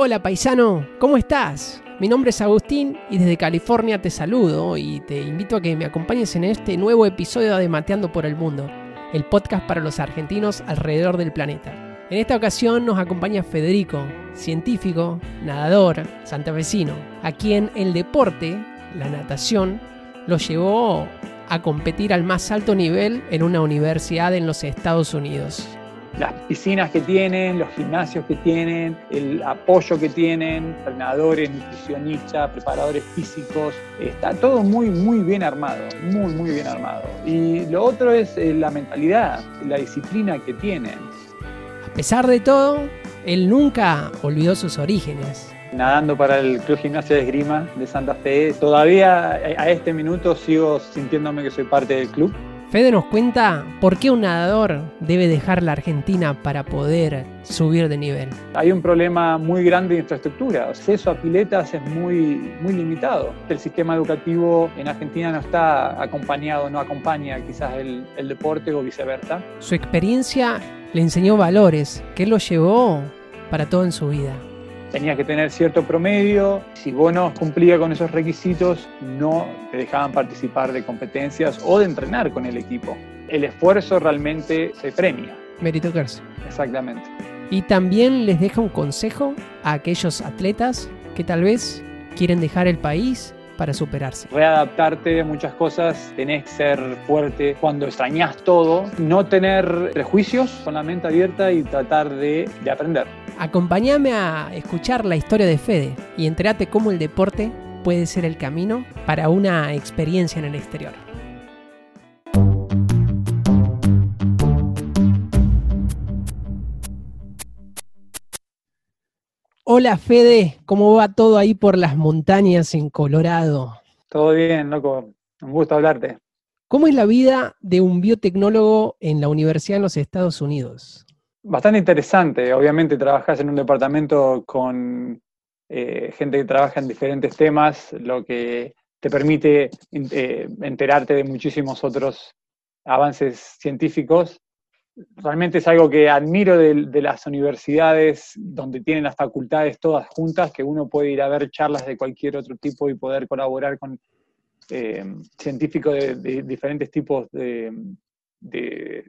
Hola paisano, ¿cómo estás? Mi nombre es Agustín y desde California te saludo y te invito a que me acompañes en este nuevo episodio de Mateando por el Mundo, el podcast para los argentinos alrededor del planeta. En esta ocasión nos acompaña Federico, científico, nadador, santafesino, a quien el deporte, la natación, lo llevó a competir al más alto nivel en una universidad en los Estados Unidos las piscinas que tienen, los gimnasios que tienen, el apoyo que tienen, entrenadores, nutricionistas, preparadores físicos, está todo muy, muy bien armado, muy, muy bien armado. Y lo otro es eh, la mentalidad, la disciplina que tienen. A pesar de todo, él nunca olvidó sus orígenes. Nadando para el Club Gimnasio de Esgrima de Santa Fe, todavía a este minuto sigo sintiéndome que soy parte del club Fede nos cuenta por qué un nadador debe dejar la Argentina para poder subir de nivel. Hay un problema muy grande de infraestructura. El acceso a piletas es muy, muy limitado. El sistema educativo en Argentina no está acompañado, no acompaña quizás el, el deporte o viceversa. Su experiencia le enseñó valores que lo llevó para todo en su vida tenías que tener cierto promedio. Si vos no cumplías con esos requisitos, no te dejaban participar de competencias o de entrenar con el equipo. El esfuerzo realmente se premia. Meritocracia. Exactamente. Y también les deja un consejo a aquellos atletas que tal vez quieren dejar el país para superarse. Readaptarte a muchas cosas, tenés que ser fuerte cuando extrañas todo, no tener prejuicios con la mente abierta y tratar de, de aprender. Acompáñame a escuchar la historia de Fede y entérate cómo el deporte puede ser el camino para una experiencia en el exterior. Hola Fede, ¿cómo va todo ahí por las montañas en Colorado? Todo bien, loco. Un gusto hablarte. ¿Cómo es la vida de un biotecnólogo en la universidad en los Estados Unidos? Bastante interesante. Obviamente trabajas en un departamento con eh, gente que trabaja en diferentes temas, lo que te permite eh, enterarte de muchísimos otros avances científicos. Realmente es algo que admiro de, las universidades donde tienen las facultades todas juntas, que uno puede ir a ver charlas de cualquier otro tipo y poder colaborar con eh, científicos de, diferentes tipos de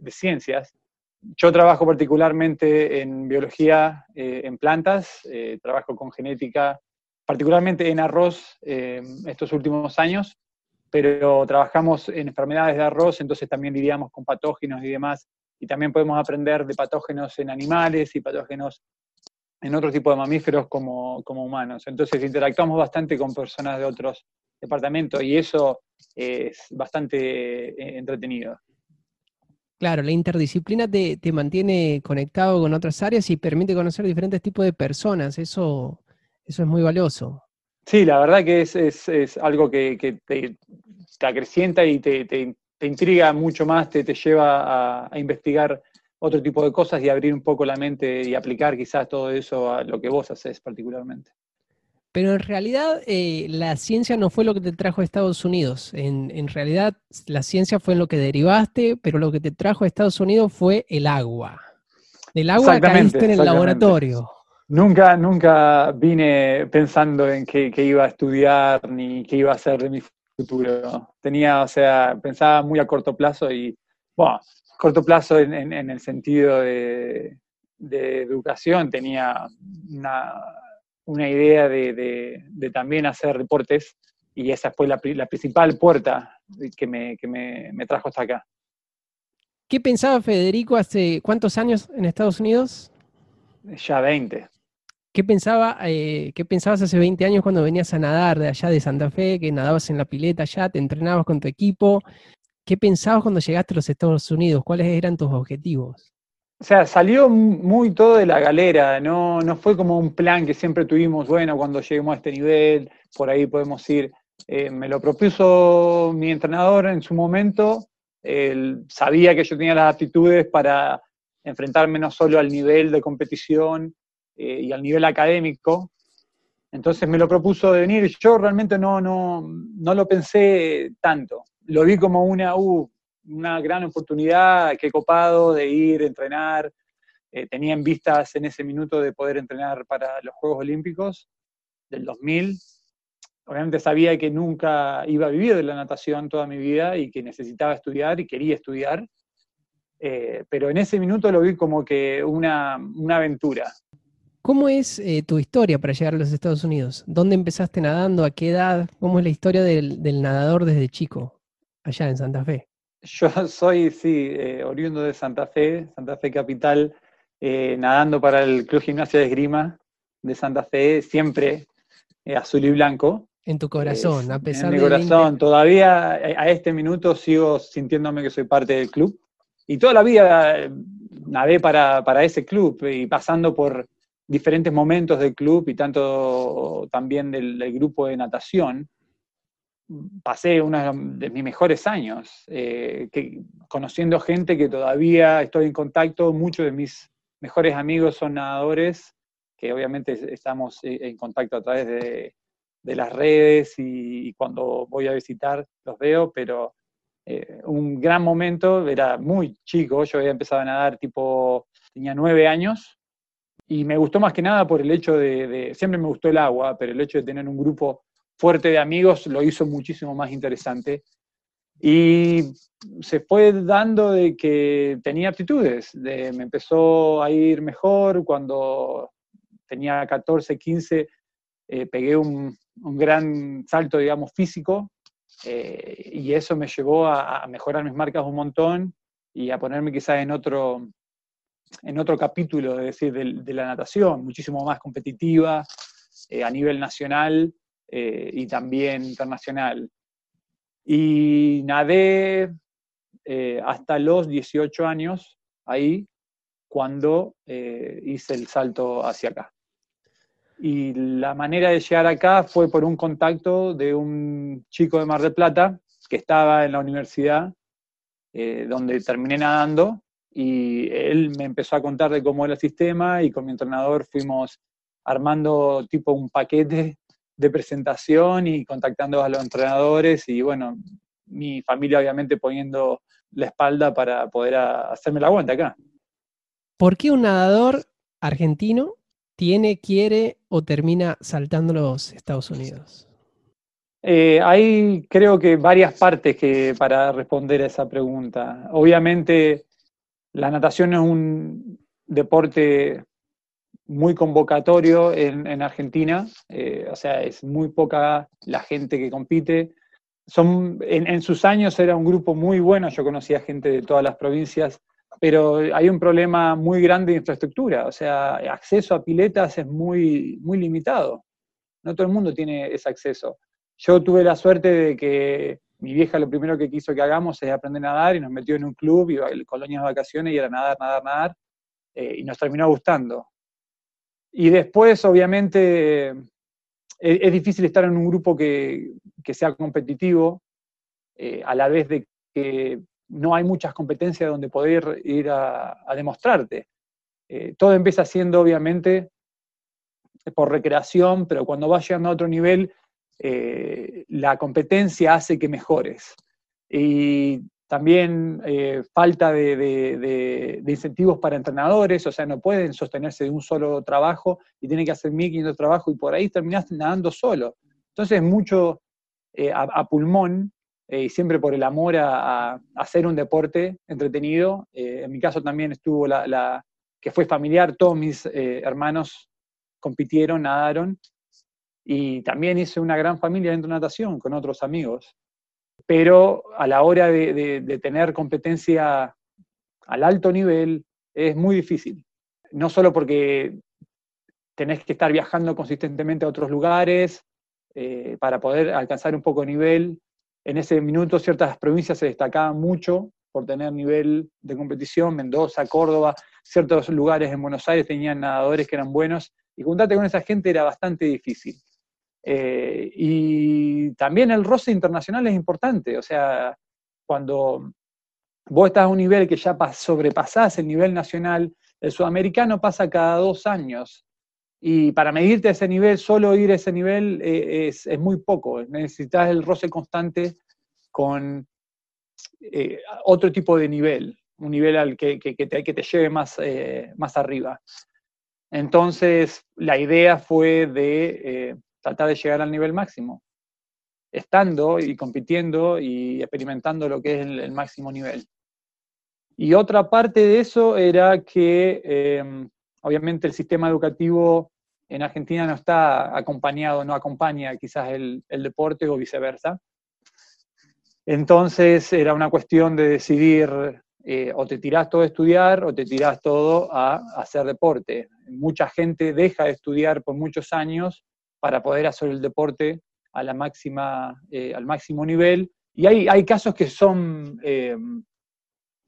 ciencias yo trabajo particularmente en biología eh, en plantas, eh, trabajo con genética, particularmente en arroz eh, estos últimos años, pero trabajamos en enfermedades de arroz, entonces también lidiamos con patógenos y demás, y también podemos aprender de patógenos en animales y patógenos en otro tipo de mamíferos como, como humanos. Entonces interactuamos bastante con personas de otros departamentos y eso es bastante entretenido. Claro, la interdisciplina te, mantiene conectado con otras áreas y permite conocer diferentes tipos de personas. Eso, eso es muy valioso. Sí, la verdad que es, algo que, te, acrecienta y te, intriga mucho más, te, lleva a, investigar otro tipo de cosas y abrir un poco la mente y aplicar quizás todo eso a lo que vos haces particularmente. Pero en realidad eh, la ciencia no fue lo que te trajo a Estados Unidos. En, realidad la ciencia fue en lo que derivaste, pero lo que te trajo a Estados Unidos fue el agua. El agua caíste en el laboratorio. Nunca, nunca vine pensando en qué, iba a estudiar ni qué iba a hacer de mi futuro. Tenía, o sea, pensaba muy a corto plazo y, bueno, corto plazo en, el sentido de, de educación, tenía una una idea de, también hacer deportes y esa fue la, principal puerta que, me, trajo hasta acá. ¿Qué pensaba Federico hace cuántos años en Estados Unidos? Ya 20. ¿Qué, pensaba, eh, ¿Qué pensabas hace 20 años cuando venías a nadar de allá de Santa Fe, que nadabas en la pileta allá, te entrenabas con tu equipo? ¿Qué pensabas cuando llegaste a los Estados Unidos? ¿Cuáles eran tus objetivos? O sea, salió muy todo de la galera, no, no fue como un plan que siempre tuvimos, bueno, cuando lleguemos a este nivel, por ahí podemos ir. Eh, me lo propuso mi entrenador en su momento, él sabía que yo tenía las aptitudes para enfrentarme no solo al nivel de competición eh, y al nivel académico, entonces me lo propuso de venir. Yo realmente no, no, no lo pensé tanto. Lo vi como una, uh, una gran oportunidad, qué copado de ir, entrenar, eh, tenía en vistas en ese minuto de poder entrenar para los Juegos Olímpicos del 2000. Obviamente sabía que nunca iba a vivir de la natación toda mi vida y que necesitaba estudiar y quería estudiar, eh, pero en ese minuto lo vi como que una, una aventura. ¿Cómo es eh, tu historia para llegar a los Estados Unidos? ¿Dónde empezaste nadando? ¿A qué edad? ¿Cómo es la historia del, del nadador desde chico, allá en Santa Fe? Yo soy, sí, eh, oriundo de Santa Fe, Santa Fe Capital, nadando para el Club Gimnasia de Esgrima de Santa Fe, siempre azul y blanco. En tu corazón, a pesar de. En mi corazón, todavía a este minuto sigo sintiéndome que soy parte del club. Y toda la vida nadé para, para ese club y pasando por diferentes momentos del club y tanto también del, grupo de natación, pasé uno de mis mejores años, eh, conociendo gente que todavía estoy en contacto, muchos de mis mejores amigos son nadadores, que obviamente estamos eh, en contacto a través de, de las redes y, cuando voy a visitar los veo, pero eh, un gran momento, era muy chico, yo había empezado a nadar tipo, tenía nueve años, y me gustó más que nada por el hecho de, siempre me gustó el agua, pero el hecho de tener un grupo fuerte de amigos lo hizo muchísimo más interesante. Y se fue dando de que tenía aptitudes, de, me empezó a ir mejor cuando tenía 14, 15, eh, pegué un, un, gran salto, digamos, físico, eh, y eso me llevó a, mejorar mis marcas un montón y a ponerme quizás en otro, en otro capítulo, es decir, de, la natación, muchísimo más competitiva eh, a nivel nacional eh, y también internacional. Y nadé hasta los 18 años ahí cuando hice el salto hacia acá. Y la manera de llegar acá fue por un contacto de un chico de Mar del Plata que estaba en la universidad, eh, donde terminé nadando, y él me empezó a contar de cómo era el sistema y con mi entrenador fuimos armando tipo un paquete de presentación y contactando a los entrenadores y bueno, mi familia obviamente poniendo la espalda para poder hacerme la vuelta acá. ¿Por qué un nadador argentino tiene, quiere o termina saltando los Estados Unidos? Eh, hay creo que varias partes que, para responder a esa pregunta. Obviamente la natación es un deporte muy convocatorio en, Argentina, eh, o sea, es muy poca la gente que compite. Son, en, sus años era un grupo muy bueno, yo conocía gente de todas las provincias pero hay un problema muy grande de infraestructura, o sea, acceso a piletas es muy, muy limitado. No todo el mundo tiene ese acceso. Yo tuve la suerte de que mi vieja lo primero que quiso que hagamos es aprender a nadar y nos metió en un club, a colonias de vacaciones y era nadar, nadar, nadar, eh, y nos terminó gustando. Y después, obviamente, es, difícil estar en un grupo que, que sea competitivo, eh, a la vez de que no hay muchas competencias donde poder ir a, demostrarte. Eh, todo empieza siendo, obviamente, por recreación, pero cuando vas llegando a otro nivel, eh, la competencia hace que mejores. Y también eh, falta de, incentivos para entrenadores, o sea, no pueden sostenerse de un solo trabajo y tienen que hacer 1500 trabajos y por ahí terminaste nadando solo. Entonces, mucho a, pulmón eh, y siempre por el amor a, hacer un deporte entretenido. Eh, en mi caso también estuvo la, que fue familiar, todos mis eh, hermanos compitieron, nadaron, y también hice una gran familia dentro de natación con otros amigos. Pero a la hora de, tener competencia al alto nivel es muy difícil. No solo porque tenés que estar viajando consistentemente a otros lugares para poder alcanzar un poco de nivel, en ese minuto ciertas provincias se destacaban mucho por tener nivel de competición, Mendoza, Córdoba, ciertos lugares en Buenos Aires tenían nadadores que eran buenos, y juntarte con esa gente era bastante difícil. Eh, y también el roce internacional es importante, o sea, cuando vos estás a un nivel que ya sobrepasás el nivel nacional, el sudamericano pasa cada dos años, y para medirte ese nivel, solo ir a ese nivel eh, es, muy poco. Necesitas el roce constante con eh, otro tipo de nivel. un nivel al que, que, te, que te, lleve más, más arriba. Entonces, la idea fue de tratar de llegar al nivel máximo, estando y compitiendo y experimentando lo que es el, máximo nivel. Y otra parte de eso era que, em, obviamente, el sistema educativo en Argentina no está acompañado, no acompaña quizás el, deporte o viceversa. Entonces era una cuestión de decidir eh, o te tirás todo a estudiar o te tirás todo a, hacer deporte. Mucha gente deja de estudiar por muchos años para poder hacer el deporte eh, al máximo nivel. Y hay, hay casos que son, eh,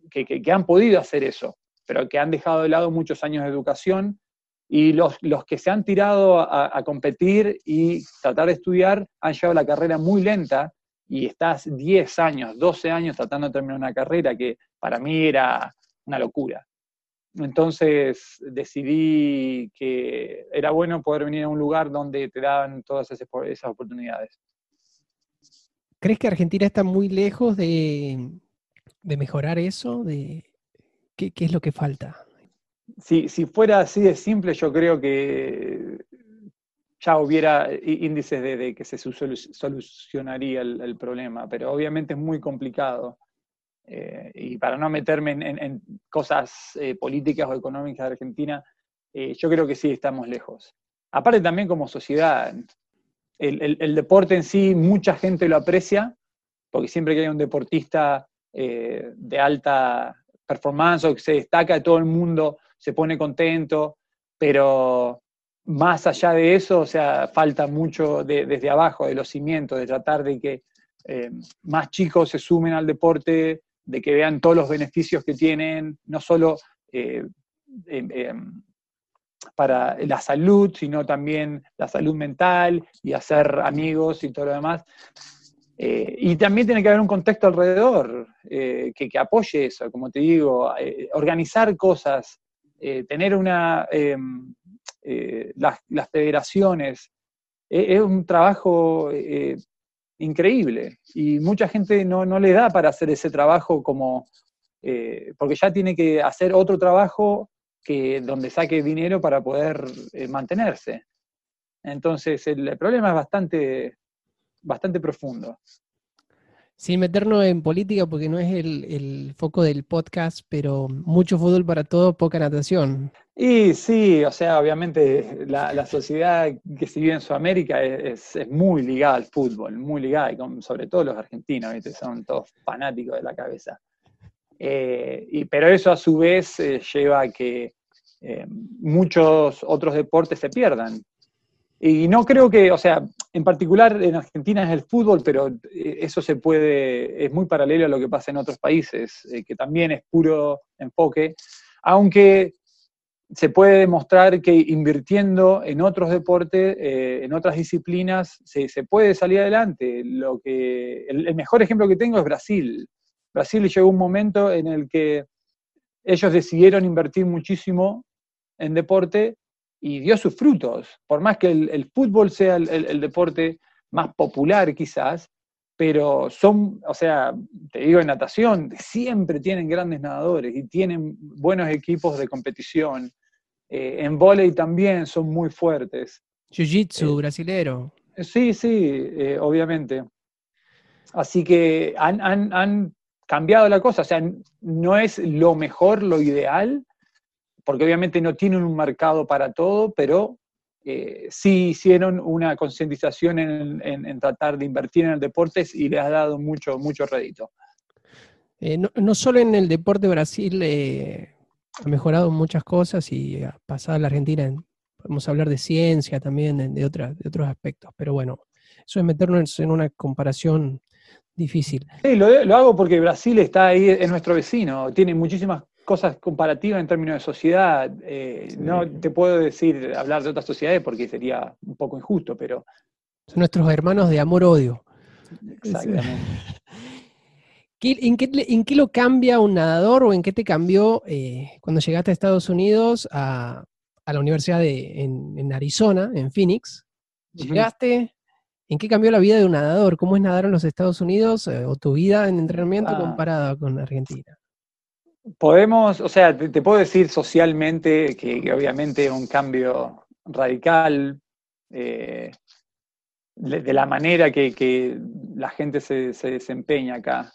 que, que, han podido hacer eso, pero que han dejado de lado muchos años de educación. Y los, los que se han tirado a, a competir y tratar de estudiar han llevado la carrera muy lenta y estás 10 años, 12 años tratando de terminar una carrera que para mí era una locura. Entonces decidí que era bueno poder venir a un lugar donde te daban todas esas, oportunidades. ¿Crees que Argentina está muy lejos de, mejorar eso? De, ¿qué, es lo que falta? Si, si fuera así de simple, yo creo que ya hubiera índices de, que se solucionaría el, problema, pero obviamente es muy complicado. Eh, y para no meterme en, cosas eh, políticas o económicas de Argentina, eh, yo creo que sí estamos lejos. Aparte también como sociedad, el, deporte en sí, mucha gente lo aprecia, porque siempre que hay un deportista de alta performance o que se destaca, todo el mundo se pone contento, pero más allá de eso, o sea, falta mucho desde abajo, de los cimientos, de tratar de que eh, más chicos se sumen al deporte, de que vean todos los beneficios que tienen, no solo eh, em, em, para la salud, sino también la salud mental y hacer amigos y todo lo demás. Eh, y también tiene que haber un contexto alrededor que, que, apoye eso, como te digo, organizar cosas, tener una em, eh, las, federaciones. Es, un trabajo eh, increíble y mucha gente no, le da para hacer ese trabajo como, eh, porque ya tiene que hacer otro trabajo que donde saque dinero para poder mantenerse. Entonces el, problema es bastante, bastante profundo sin meternos en política porque no es el, foco del podcast, pero mucho fútbol para todo, poca natación. Y sí, o sea, obviamente la, sociedad que se vive en Sudamérica es, muy ligada al fútbol, muy ligada, y sobre todo los argentinos, son todos fanáticos de la cabeza. Eh, y, pero eso a su vez eh, lleva a que eh, muchos otros deportes se pierdan. Y no creo que, o sea, en particular en Argentina es el fútbol, pero eh, eso se puede, es muy paralelo a lo que pasa en otros países, eh, que también es puro enfoque, aunque se puede demostrar que invirtiendo en otros deportes, eh, en otras disciplinas, se, puede salir adelante. Lo que, el, mejor ejemplo que tengo es Brasil. Brasil llegó un momento en el que ellos decidieron invertir muchísimo en deporte y dio sus frutos. Por más que el, fútbol sea el, deporte más popular quizás, pero son, o sea, te digo en natación, siempre tienen grandes nadadores y tienen buenos equipos de competición. Eh, en volei también son muy fuertes. Jiu-jitsu eh, brasilero. Sí, sí, eh, obviamente. Así que han, han cambiado la cosa, o sea, no es lo mejor, lo ideal, porque obviamente no tienen un mercado para todo, pero eh, sí hicieron una concientización en, tratar de invertir en el deporte y les ha dado mucho, mucho rédito. Eh, no, solo en el deporte Brasil eh, ha mejorado muchas cosas y ha pasado a la Argentina, podemos hablar de ciencia también, de, de otros aspectos, pero bueno, eso es meternos en una comparación difícil. Sí, lo, lo, hago porque Brasil está ahí, es nuestro vecino, tiene muchísimas cosas comparativas en términos de sociedad. Eh, no te puedo decir, hablar de otras sociedades porque sería un poco injusto, pero... Son nuestros hermanos de amor-odio. Exactamente. ¿En qué, lo cambia un nadador o en qué te cambió eh, cuando llegaste a Estados Unidos a, la universidad de, en, Arizona, en Phoenix? Llegaste, ¿en qué cambió la vida de un nadador? ¿Cómo es nadar en los Estados Unidos eh, o tu vida en entrenamiento ah. comparada con Argentina? Podemos, o sea, te, puedo decir socialmente que, obviamente un cambio radical eh, de, la manera que, la gente se, desempeña acá.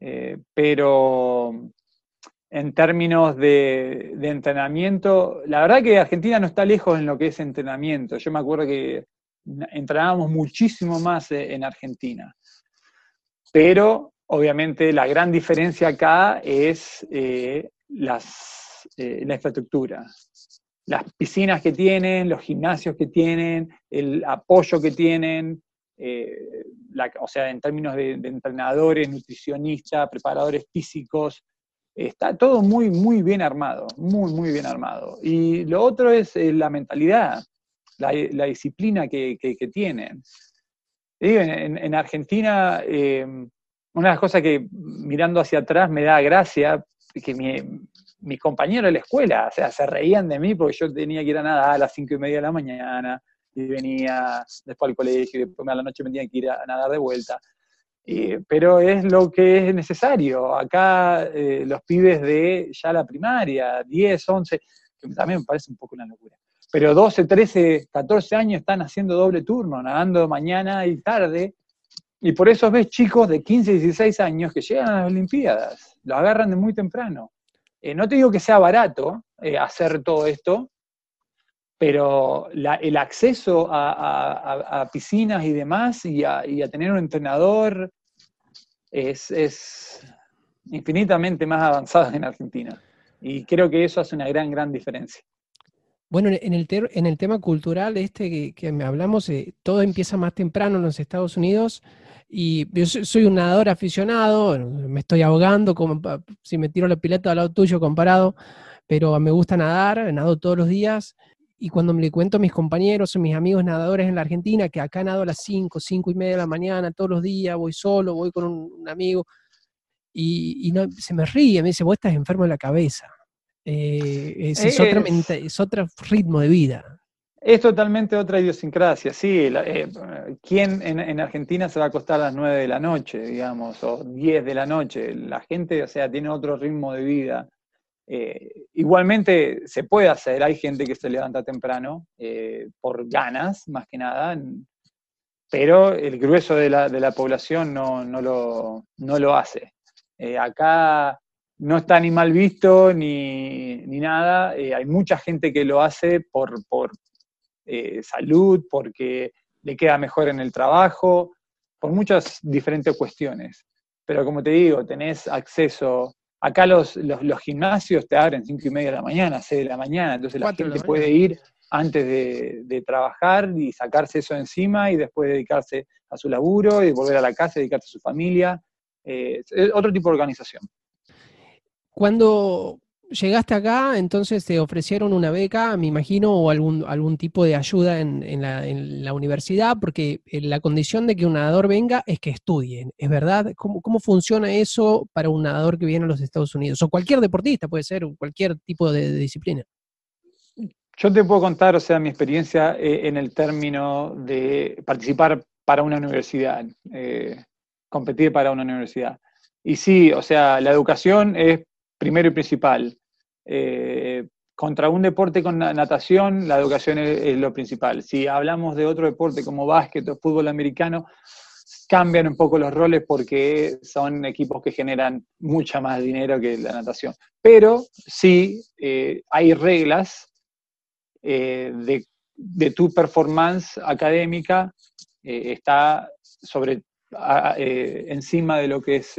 Eh, pero en términos de, entrenamiento, la verdad que Argentina no está lejos en lo que es entrenamiento. Yo me acuerdo que entrenábamos muchísimo más eh, en Argentina. Pero obviamente la gran diferencia acá es eh, las, eh, la infraestructura. Las piscinas que tienen, los gimnasios que tienen, el apoyo que tienen, o sea, en términos de, entrenadores, nutricionistas, preparadores físicos, está todo muy, muy bien armado, muy, muy bien armado. Y lo otro es la mentalidad la, disciplina que, tienen. en, Argentina, eh, una de las cosas que mirando hacia atrás me da gracia, que mi, mis compañeros de la escuela, o sea, se reían de mí porque yo tenía que ir a nadar a las cinco y media de la mañana y venía después al colegio y después a la noche me tenía que ir a nadar de vuelta. pero es lo que es necesario. Acá eh, los pibes de ya la primaria, 10, 11, que también me parece un poco una locura pero 12, 13, 14 años están haciendo doble turno, nadando mañana y tarde, y por eso ves chicos de 15, 16 años que llegan a las Olimpiadas, lo agarran de muy temprano. Eh, no te digo que sea barato eh, hacer todo esto, pero el acceso a, piscinas y demás y a, tener un entrenador es, es, infinitamente más avanzado en Argentina. Y creo que eso hace una gran, gran diferencia. Bueno, en el, tema cultural este que, me hablamos, eh, todo empieza más temprano en los Estados Unidos y yo soy un nadador aficionado, me estoy ahogando como si me tiro la pileta al lado tuyo comparado, pero me gusta nadar, nado todos los días y cuando me le cuento a mis compañeros o mis amigos nadadores en la Argentina que acá nado a las 5, 5 y media de la mañana todos los días, voy solo, voy con un, amigo y, no, se me ríe, me dice, vos estás enfermo de la cabeza. Eh, es, otro ritmo de vida. Es totalmente otra idiosincrasia, sí. Eh, ¿Quién en, Argentina se va a acostar a las 9 de la noche, digamos, o 10 de la noche? La gente, o sea, tiene otro ritmo de vida. Eh, igualmente se puede hacer, hay gente que se levanta temprano por ganas, más que nada, pero el grueso de la, población no, lo, no, lo, hace. acá no está ni mal visto ni, nada. Eh, hay mucha gente que lo hace por, eh, salud, porque le queda mejor en el trabajo, por muchas diferentes cuestiones. Pero como te digo, tenés acceso. Acá los, los, gimnasios te abren 5 y media de la mañana, 6 de la mañana, entonces la gente puede ir antes de, trabajar y sacarse eso encima y después dedicarse a su laburo y volver a la casa dedicarse a su familia. Eh, es otro tipo de organización. Cuando llegaste acá, entonces te ofrecieron una beca, me imagino, o algún, algún tipo de ayuda en, la, universidad, porque eh, la condición de que un nadador venga es que estudie, ¿es verdad? ¿Cómo, funciona eso para un nadador que viene a los Estados Unidos? O cualquier deportista, puede ser, cualquier tipo de, disciplina. Yo te puedo contar, o sea, mi experiencia eh, en el término de participar para una universidad, eh, competir para una universidad. Y sí, o sea, la educación es primero y principal. Eh, contra un deporte con natación, la educación es, lo principal. Si hablamos de otro deporte como básquet o fútbol americano, cambian un poco los roles porque son equipos que generan mucha más dinero que la natación. Pero sí eh, hay reglas eh, de, tu performance académica, está sobre, encima de lo que es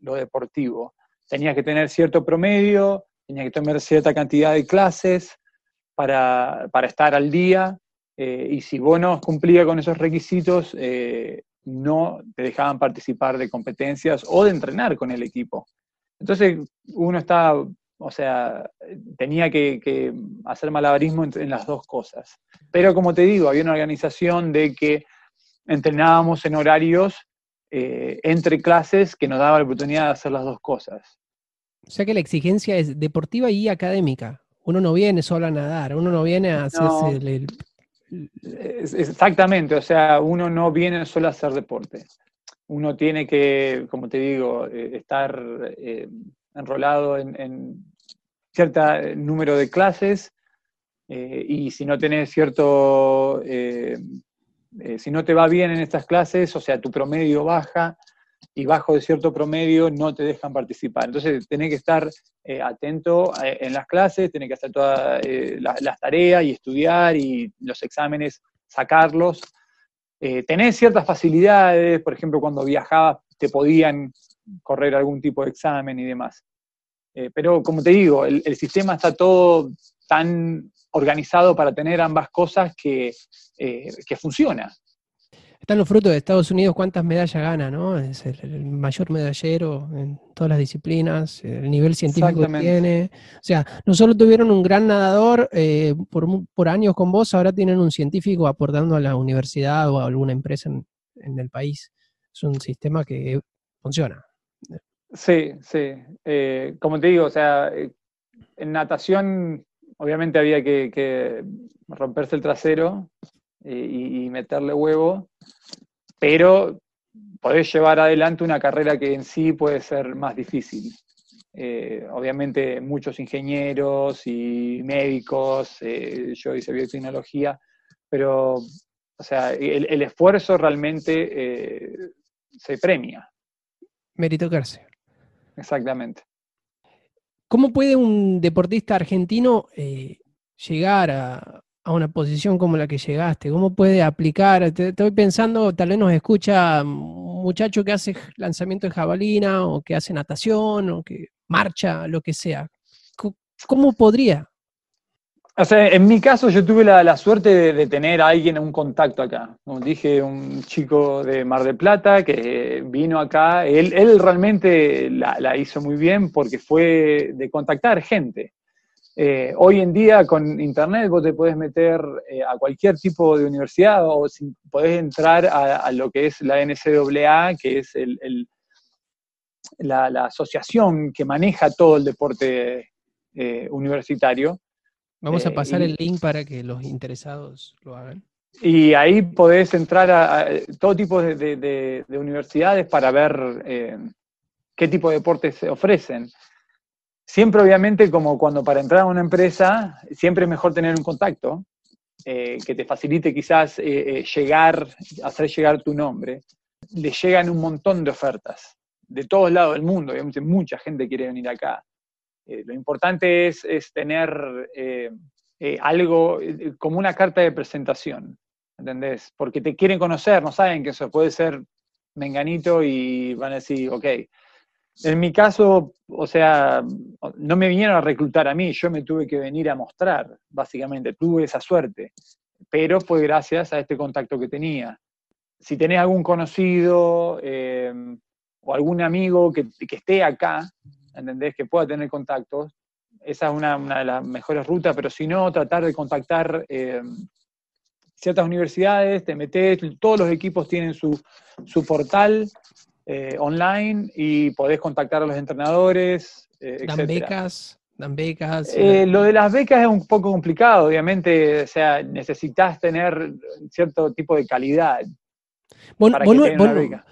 lo deportivo tenías que tener cierto promedio, tenías que tener cierta cantidad de clases para, estar al día, eh, y si vos no cumplías con esos requisitos, eh, no te dejaban participar de competencias o de entrenar con el equipo. Entonces uno está, o sea, tenía que, hacer malabarismo en, las dos cosas. Pero como te digo, había una organización de que entrenábamos en horarios eh, entre clases que nos daba la oportunidad de hacer las dos cosas. O sea que la exigencia es deportiva y académica. Uno no viene solo a nadar, uno no viene a hacerse el, Exactamente, o sea, uno no viene solo a hacer deporte. Uno tiene que, como te digo, eh, estar, eh, enrolado en, cierto número de clases y si no tenés cierto, si no te va bien en estas clases, o sea, tu promedio baja, y bajo de cierto promedio no te dejan participar. Entonces tenés que estar eh, atento eh, en las clases, tenés que hacer todas eh, las tareas y estudiar y los exámenes sacarlos. tenés ciertas facilidades, por ejemplo, cuando viajabas te podían correr algún tipo de examen y demás. pero como te digo, el, sistema está todo tan organizado para tener ambas cosas que, que funciona están los frutos de Estados Unidos, cuántas medallas gana, ¿no? Es el, mayor medallero en todas las disciplinas, el nivel científico que tiene. O sea, no solo tuvieron un gran nadador eh, por, años con vos, ahora tienen un científico aportando a la universidad o a alguna empresa en, el país. Es un sistema que funciona. Sí, sí. Eh, como te digo, o sea, eh, en natación obviamente había que romperse el trasero eh, y, meterle huevo, pero podés llevar adelante una carrera que en sí puede ser más difícil. Eh, obviamente muchos ingenieros y médicos, eh, yo hice biotecnología, pero o sea, el, esfuerzo realmente se premia. Meritocracia. Exactamente. ¿Cómo puede un deportista argentino llegar a, una posición como la que llegaste? ¿Cómo puede aplicar? estoy pensando, tal vez nos escucha un muchacho que hace lanzamiento de jabalina o que hace natación o que marcha, lo que sea. ¿Cómo podría? O sea, en mi caso yo tuve la, suerte de, tener a alguien, un contacto acá. Como dije, un chico de Mar del Plata que vino acá. Él, realmente la, la hizo muy bien porque fue de contactar gente. Eh, hoy en día con internet vos te podés meter eh, a cualquier tipo de universidad o podés entrar a, lo que es la NCAA, que es la, asociación que maneja todo el deporte eh, universitario. Vamos a pasar el link para que los interesados lo hagan. Y ahí podés entrar a, todo tipo de, universidades para ver qué tipo de deportes se ofrecen. Siempre, obviamente, como cuando para entrar a una empresa, siempre es mejor tener un contacto eh, que te facilite quizás eh, eh, llegar, hacer llegar tu nombre. Le llegan un montón de ofertas de todos lados del mundo, obviamente mucha gente quiere venir acá. Lo importante es, es tener algo como una carta de presentación, ¿entendés? Porque te quieren conocer, no saben que eso puede ser menganito y van a decir, ok, en mi caso, o sea, no me vinieron a reclutar a mí, yo me tuve que venir a mostrar, básicamente, tuve esa suerte, pero fue gracias a este contacto que tenía. Si tenés algún conocido eh, o algún amigo que, esté acá, ¿entendés? Que pueda tener contactos, esa es una, de las mejores rutas, pero si no, tratar de contactar eh, ciertas universidades, te metes, todos los equipos tienen su, su portal, eh, online y podés contactar a los entrenadores. Eh, ¿Dan becas? ¿Dan becas? Eh, lo de las becas es un poco complicado, obviamente, o sea, necesitas tener cierto tipo de calidad. Vos, no,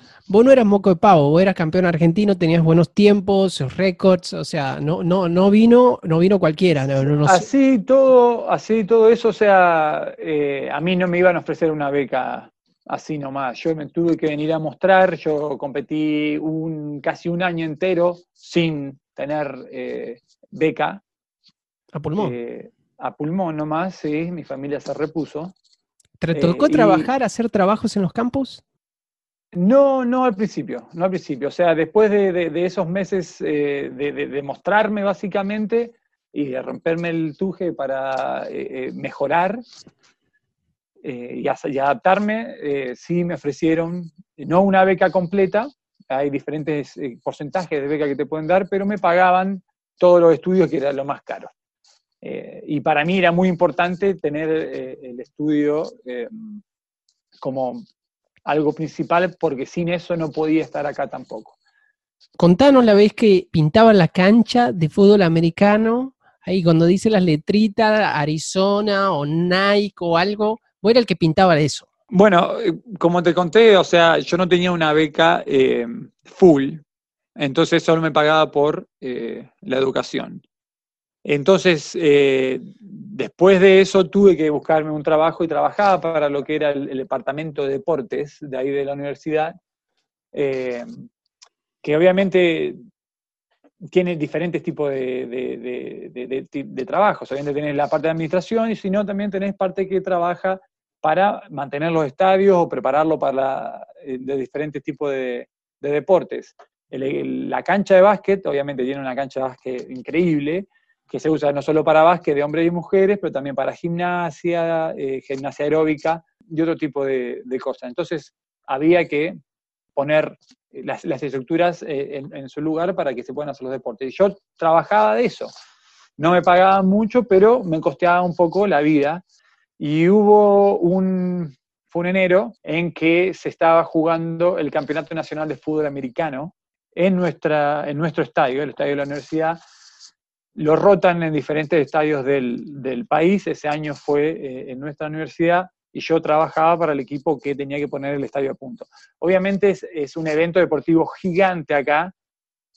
eras moco de pavo, vos eras campeón argentino, tenías buenos tiempos, récords, o sea, no, no, no vino, no vino cualquiera. así todo, así todo eso, o sea, a mí no me iban a ofrecer una beca así nomás. Yo me tuve que venir a mostrar, yo competí un, casi un año entero sin tener eh, beca. ¿A pulmón? Eh, a pulmón nomás, sí, mi familia se repuso. ¿Te tocó eh, trabajar, hacer trabajos en los campos? No, no al principio, no al principio. O sea, después de, esos meses de, de, mostrarme básicamente y de romperme el tuje para mejorar, eh, y, adaptarme, eh, sí me ofrecieron, no una beca completa, hay diferentes eh, porcentajes de beca que te pueden dar, pero me pagaban todos los estudios, que era lo más caro. y para mí era muy importante tener el estudio como algo principal, porque sin eso no podía estar acá tampoco. Contanos la vez que pintaban la cancha de fútbol americano, ahí cuando dice las letritas, Arizona o Nike o algo, ¿O era el que pintaba eso? Bueno, como te conté, o sea, yo no tenía una beca eh, full, Entonces solo me pagaba por eh, la educación. Entonces, eh, después de eso tuve que buscarme un trabajo y trabajaba para lo que era el, departamento de deportes de ahí de la universidad, eh, que obviamente tiene diferentes tipos de, de, trabajos. Obviamente tenés la parte de administración y si no, también tenés parte que trabaja para mantener los estadios o prepararlo para eh, de diferentes tipos de, deportes. la cancha de básquet, obviamente tiene una cancha de básquet increíble, que se usa no solo para básquet de hombres y mujeres, pero también para gimnasia, eh, gimnasia aeróbica y otro tipo de, cosas. Entonces, había que poner las, estructuras eh, en, su lugar para que se puedan hacer los deportes. Y yo trabajaba de eso. No me pagaban mucho, pero me costeaba un poco la vida. Y hubo un, fue un enero en que se estaba jugando el Campeonato Nacional de Fútbol Americano en, nuestra, en nuestro estadio, el estadio de la universidad, lo rotan en diferentes estadios del, país. Ese año fue eh, en nuestra universidad y yo trabajaba para el equipo que tenía que poner el estadio a punto. Obviamente es, un evento deportivo gigante acá.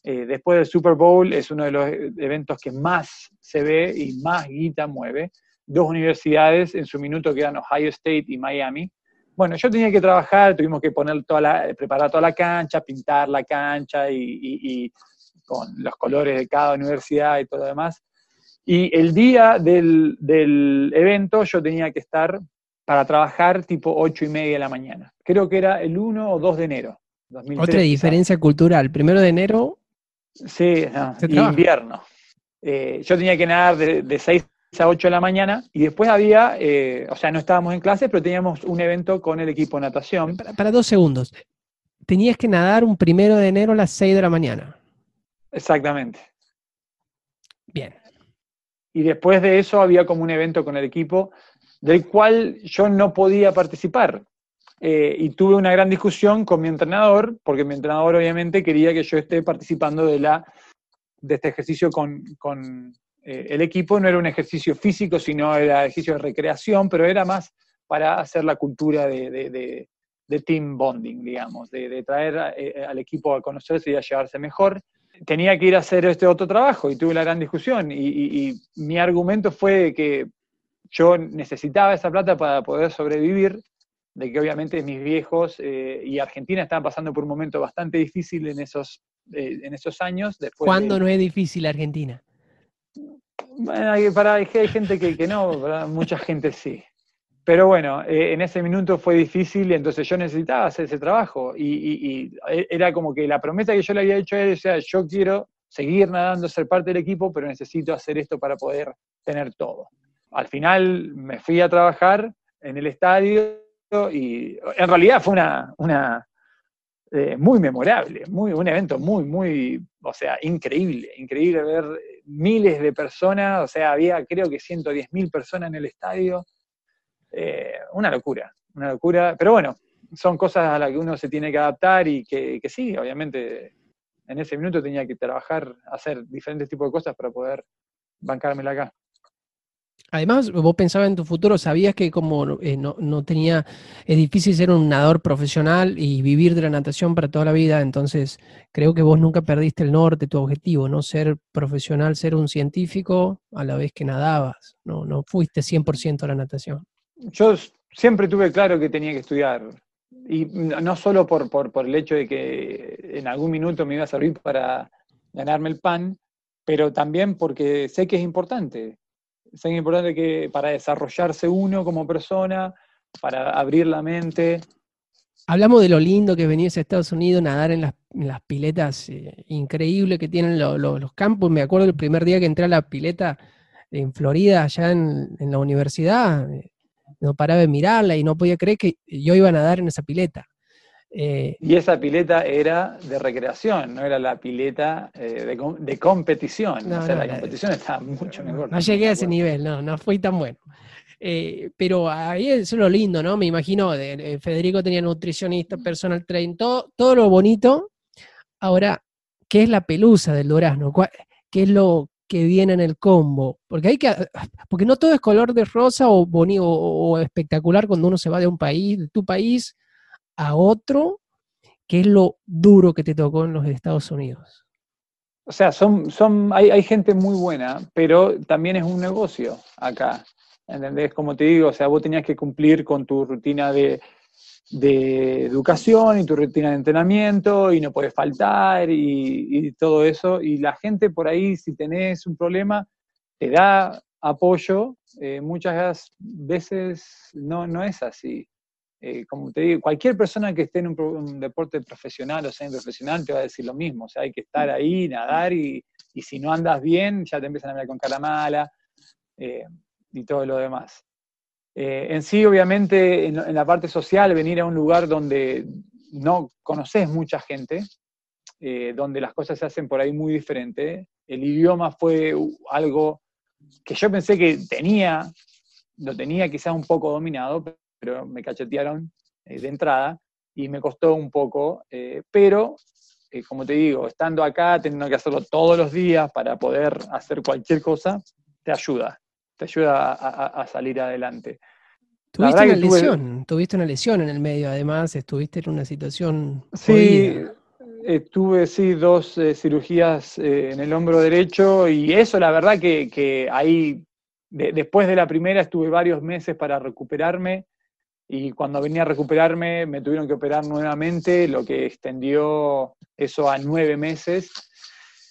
Eh, después del Super Bowl es uno de los eventos que más se ve y más guita mueve. Dos universidades en su minuto que eran Ohio State y Miami. Bueno, yo tenía que trabajar, tuvimos que poner toda la, preparar toda la cancha, pintar la cancha y con los colores de cada universidad y todo lo demás. Y el día del, evento yo tenía que estar para trabajar tipo 8 y media de la mañana. Creo que era el 1 o 2 de enero. Otra diferencia cultural. Primero de enero. Sí, invierno. Eh, yo tenía que nadar de, 6 a 8 de la mañana y después había, eh, o sea, no estábamos en clase, pero teníamos un evento con el equipo de natación. Para, para dos segundos. Tenías que nadar un primero de enero a las 6 de la mañana. Exactamente. Bien. Y después de eso había como un evento con el equipo del cual yo no podía participar. Eh, y tuve una gran discusión con mi entrenador, porque mi entrenador obviamente quería que yo esté participando de, la, de este ejercicio con, eh, el equipo. No era un ejercicio físico, sino era ejercicio de recreación, pero era más para hacer la cultura de, team bonding, digamos, de, traer eh, al equipo a conocerse y a llevarse mejor tenía que ir a hacer este otro trabajo y tuve la gran discusión. Y, mi argumento fue que yo necesitaba esa plata para poder sobrevivir, de que obviamente mis viejos eh, y Argentina estaban pasando por un momento bastante difícil en esos, eh, en esos años. ¿Cuándo no es difícil Argentina? Bueno, hay, para, hay gente que, que no, para mucha gente sí. Pero bueno, eh, en ese minuto fue difícil y entonces yo necesitaba hacer ese trabajo y, e, era como que la promesa que yo le había hecho a él, o sea, yo quiero seguir nadando, ser parte del equipo, pero necesito hacer esto para poder tener todo. Al final me fui a trabajar en el estadio y en realidad fue una, una eh, muy memorable, muy, un evento muy, muy, o sea, increíble, increíble ver miles de personas, o sea, había creo que 110.000 personas en el estadio eh, una locura, una locura. Pero bueno, son cosas a las que uno se tiene que adaptar y que, sí, obviamente en ese minuto tenía que trabajar, hacer diferentes tipos de cosas para poder bancármela acá. Además, vos pensabas en tu futuro, sabías que como eh, no, no, tenía, es difícil ser un nadador profesional y vivir de la natación para toda la vida, entonces creo que vos nunca perdiste el norte, tu objetivo, ¿no? Ser profesional, ser un científico a la vez que nadabas, no, no fuiste 100% a la natación yo siempre tuve claro que tenía que estudiar. Y no solo por, por, el hecho de que en algún minuto me iba a servir para ganarme el pan, pero también porque sé que es importante. Sé que es importante que para desarrollarse uno como persona, para abrir la mente. Hablamos de lo lindo que venís a Estados Unidos, nadar en las, piletas eh, increíbles que tienen los campos. Me acuerdo el primer día que entré a la pileta en Florida, allá en, en la universidad, eh, no paraba de mirarla y no podía creer que yo iba a nadar en esa pileta. Eh, y esa pileta era de recreación, no era la pileta eh, de, competición. o sea, la competición estaba mucho mejor. No, llegué a ese nivel, no, no fui tan bueno. Eh, pero ahí es lo lindo, ¿no? Me imagino, Federico tenía nutricionista, personal trainer, todo, todo lo bonito. Ahora, ¿qué es la pelusa del durazno? ¿Qué es lo, que viene en el combo. Porque hay que, porque no todo es color de rosa o bonito o espectacular cuando uno se va de un país, de tu país a otro, ¿Qué es lo duro que te tocó en los Estados Unidos? O sea, son, son, hay, hay gente muy buena, pero también es un negocio acá. ¿Entendés? Como te digo, o sea, vos tenías que cumplir con tu rutina de, de educación y tu rutina de entrenamiento y no puedes faltar y, todo eso. Y la gente por ahí, si tenés un problema, te da apoyo. Eh, muchas veces no, no es así. Eh, como te digo, cualquier persona que esté en un, deporte profesional o semi-profesional te va a decir lo mismo. O sea, hay que estar ahí, nadar y, y si no andas bien, ya te empiezan a mirar con cara mala. Eh, y todo lo demás. Eh, en sí, obviamente, en, la parte social, venir a un lugar donde no conoces mucha gente, eh, donde las cosas se hacen por ahí muy diferente. El idioma fue algo que yo pensé que tenía, lo tenía quizás un poco dominado, pero me cachetearon eh, de entrada y me costó un poco, pero como te digo, estando acá, teniendo que hacerlo todos los días para poder hacer cualquier cosa, te ayuda te ayuda a, a, salir adelante. Tuviste una lesión, tuviste una lesión en el medio, además, estuviste en una situación. Sí, eh, tuve sí dos eh, cirugías eh, en el hombro derecho y eso, la verdad que, que ahí, de, después de la primera, estuve varios meses para recuperarme y cuando venía a recuperarme me tuvieron que operar nuevamente, lo que extendió eso a nueve meses.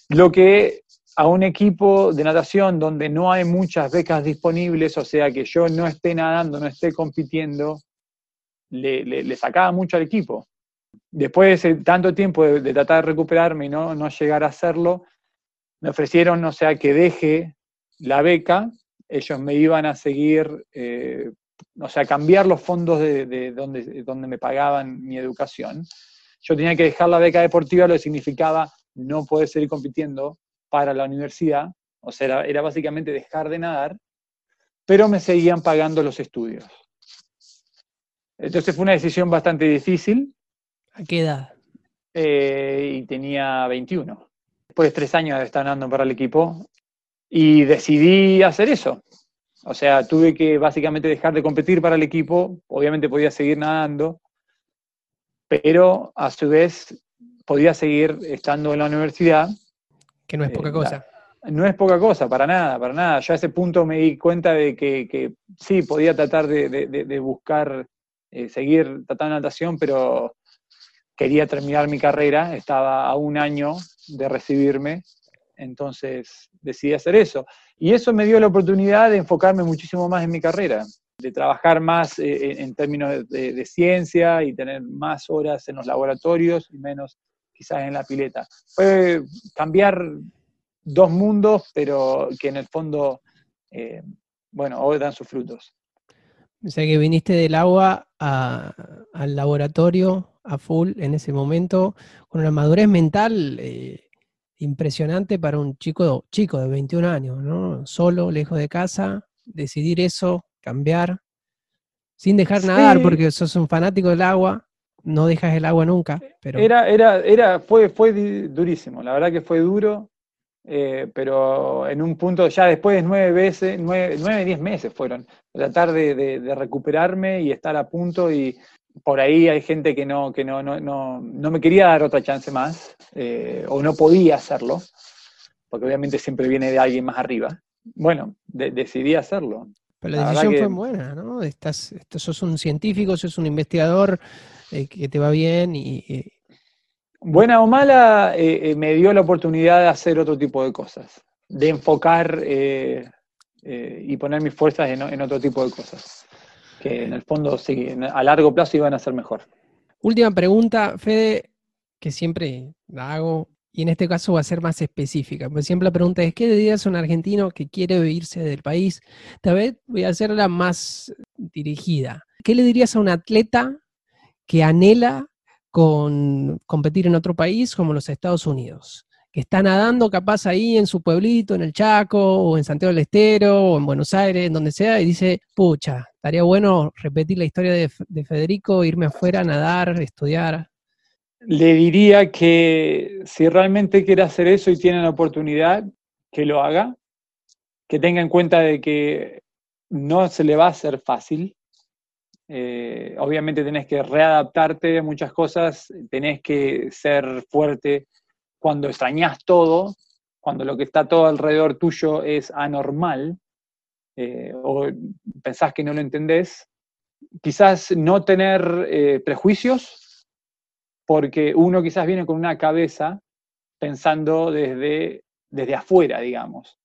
Lo que a un equipo de natación donde no hay muchas becas disponibles, o sea que yo no esté nadando, no esté compitiendo, le, sacaba mucho al equipo. Después de tanto tiempo de, de, tratar de recuperarme y no, no llegar a hacerlo, me ofrecieron, o sea, que deje la beca, ellos me iban a seguir, eh, o sea, cambiar los fondos de, de donde, donde me pagaban mi educación. Yo tenía que dejar la beca deportiva, lo que significaba no poder seguir compitiendo para la universidad, o sea, era, era, básicamente dejar de nadar, pero me seguían pagando los estudios. Entonces fue una decisión bastante difícil. ¿A qué edad? Eh, y tenía 21. Después de tres años de estar nadando para el equipo, y decidí hacer eso. O sea, tuve que básicamente dejar de competir para el equipo, obviamente podía seguir nadando, pero a su vez podía seguir estando en la universidad que no es poca cosa. No es poca cosa, para nada, para nada. Yo a ese punto me di cuenta de que, que sí, podía tratar de, de, de buscar, eh, seguir tratando natación, pero quería terminar mi carrera, estaba a un año de recibirme, entonces decidí hacer eso. Y eso me dio la oportunidad de enfocarme muchísimo más en mi carrera, de trabajar más eh, en términos de, de, ciencia y tener más horas en los laboratorios y menos quizás en la pileta. Fue cambiar dos mundos, pero que en el fondo, eh, bueno, hoy dan sus frutos. O sea que viniste del agua a, al laboratorio a full en ese momento, con una madurez mental eh, impresionante para un chico, chico de 21 años, ¿no? Solo, lejos de casa, decidir eso, cambiar, sin dejar sí. nadar porque sos un fanático del agua, no dejas el agua nunca. Pero... Era, era, era, fue, fue durísimo, la verdad que fue duro, eh, pero en un punto, ya después de nueve veces, nueve, nueve diez meses fueron, tratar de, de, de, recuperarme y estar a punto y por ahí hay gente que no, que no, no, no, no me quería dar otra chance más, eh, o no podía hacerlo, porque obviamente siempre viene de alguien más arriba. Bueno, de, decidí hacerlo. Pero la, la decisión que... fue buena, ¿no? Estás, estás, sos un científico, sos un investigador, eh, que te va bien y... Eh... Buena o mala, eh, me dio la oportunidad de hacer otro tipo de cosas, de enfocar eh, y poner mis fuerzas en, en, otro tipo de cosas, que en el fondo sí, a largo plazo iban a ser mejor. Última pregunta, Fede, que siempre la hago, y en este caso va a ser más específica, porque siempre la pregunta es, ¿qué le dirías a un argentino que quiere irse del país? Tal vez voy a hacerla más dirigida. ¿Qué le dirías a un atleta que anhela con competir en otro país como los Estados Unidos, que está nadando capaz ahí en su pueblito, en el Chaco, o en Santiago del Estero, o en Buenos Aires, en donde sea, y dice, pucha, estaría bueno repetir la historia de, de Federico, irme afuera, nadar, estudiar. Le diría que si realmente quiere hacer eso y tiene la oportunidad, que lo haga, que tenga en cuenta de que no se le va a hacer fácil, Eh, obviamente tenés que readaptarte a muchas cosas, tenés que ser fuerte cuando extrañas todo, cuando lo que está todo alrededor tuyo es anormal, eh, o pensás que no lo entendés, quizás no tener eh, prejuicios, porque uno quizás viene con una cabeza pensando desde, desde afuera, digamos.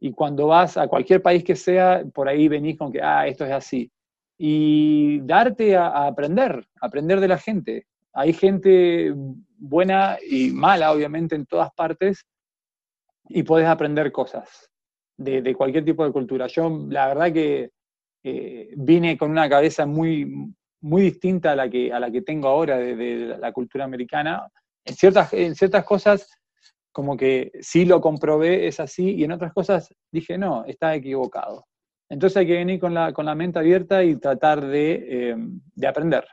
Y cuando vas a cualquier país que sea, por ahí venís con que, ah, esto es así. Y darte a, aprender, aprender de la gente. Hay gente buena y mala, obviamente, en todas partes, y podés aprender cosas de, cualquier tipo de cultura. Yo, la verdad que eh, vine con una cabeza muy, muy distinta a la que, a la que tengo ahora de, la cultura americana. En ciertas, en ciertas cosas como que sí lo comprobé, es así, y en otras cosas dije, no, está equivocado. Entonces hay que venir con la, con la mente abierta y tratar de, eh, aprender.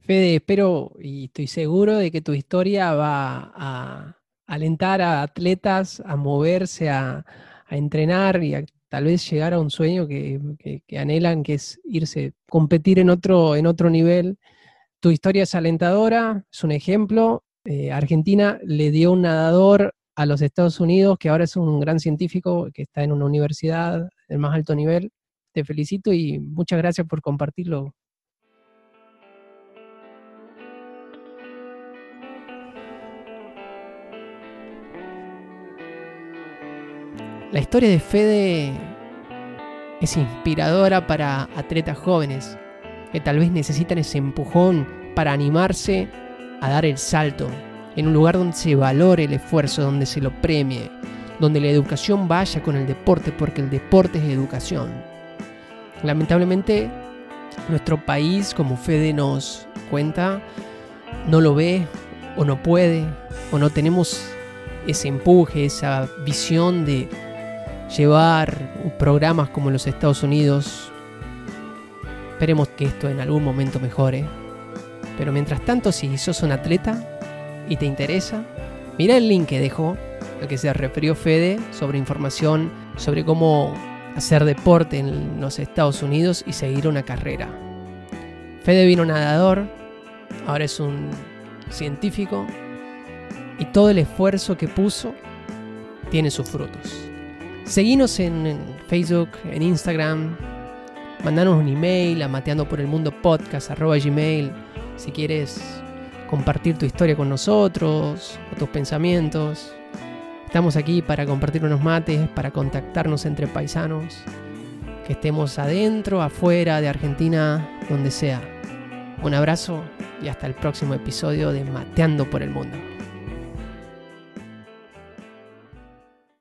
Fede, espero y estoy seguro de que tu historia va a alentar a atletas a moverse, a, entrenar y a tal vez llegar a un sueño que, que, anhelan, que es irse, competir en otro, en otro nivel. Tu historia es alentadora, es un ejemplo, eh, Argentina le dio un nadador a los Estados Unidos, que ahora es un gran científico, que está en una universidad del más alto nivel. Te felicito y muchas gracias por compartirlo. La historia de Fede es inspiradora para atletas jóvenes que tal vez necesitan ese empujón para animarse a dar el salto en un lugar donde se valore el esfuerzo, donde se lo premie, donde la educación vaya con el deporte, porque el deporte es educación. Lamentablemente, nuestro país, como Fede nos cuenta, no lo ve o no puede o no tenemos ese empuje, esa visión de llevar programas como los Estados Unidos. Esperemos que esto en algún momento mejore. Pero mientras tanto, si sos un atleta y te interesa, mira el link que dejó, al que se refirió Fede, sobre información sobre cómo hacer deporte en los Estados Unidos y seguir una carrera. Fede vino nadador, ahora es un científico y todo el esfuerzo que puso tiene sus frutos. Seguinos en, Facebook, en Instagram, mandanos un email a mateando por el mundo podcast gmail si quieres compartir tu historia con nosotros o tus pensamientos. Estamos aquí para compartir unos mates, para contactarnos entre paisanos, que estemos adentro, afuera, de Argentina, donde sea. Un abrazo y hasta el próximo episodio de Mateando por el Mundo.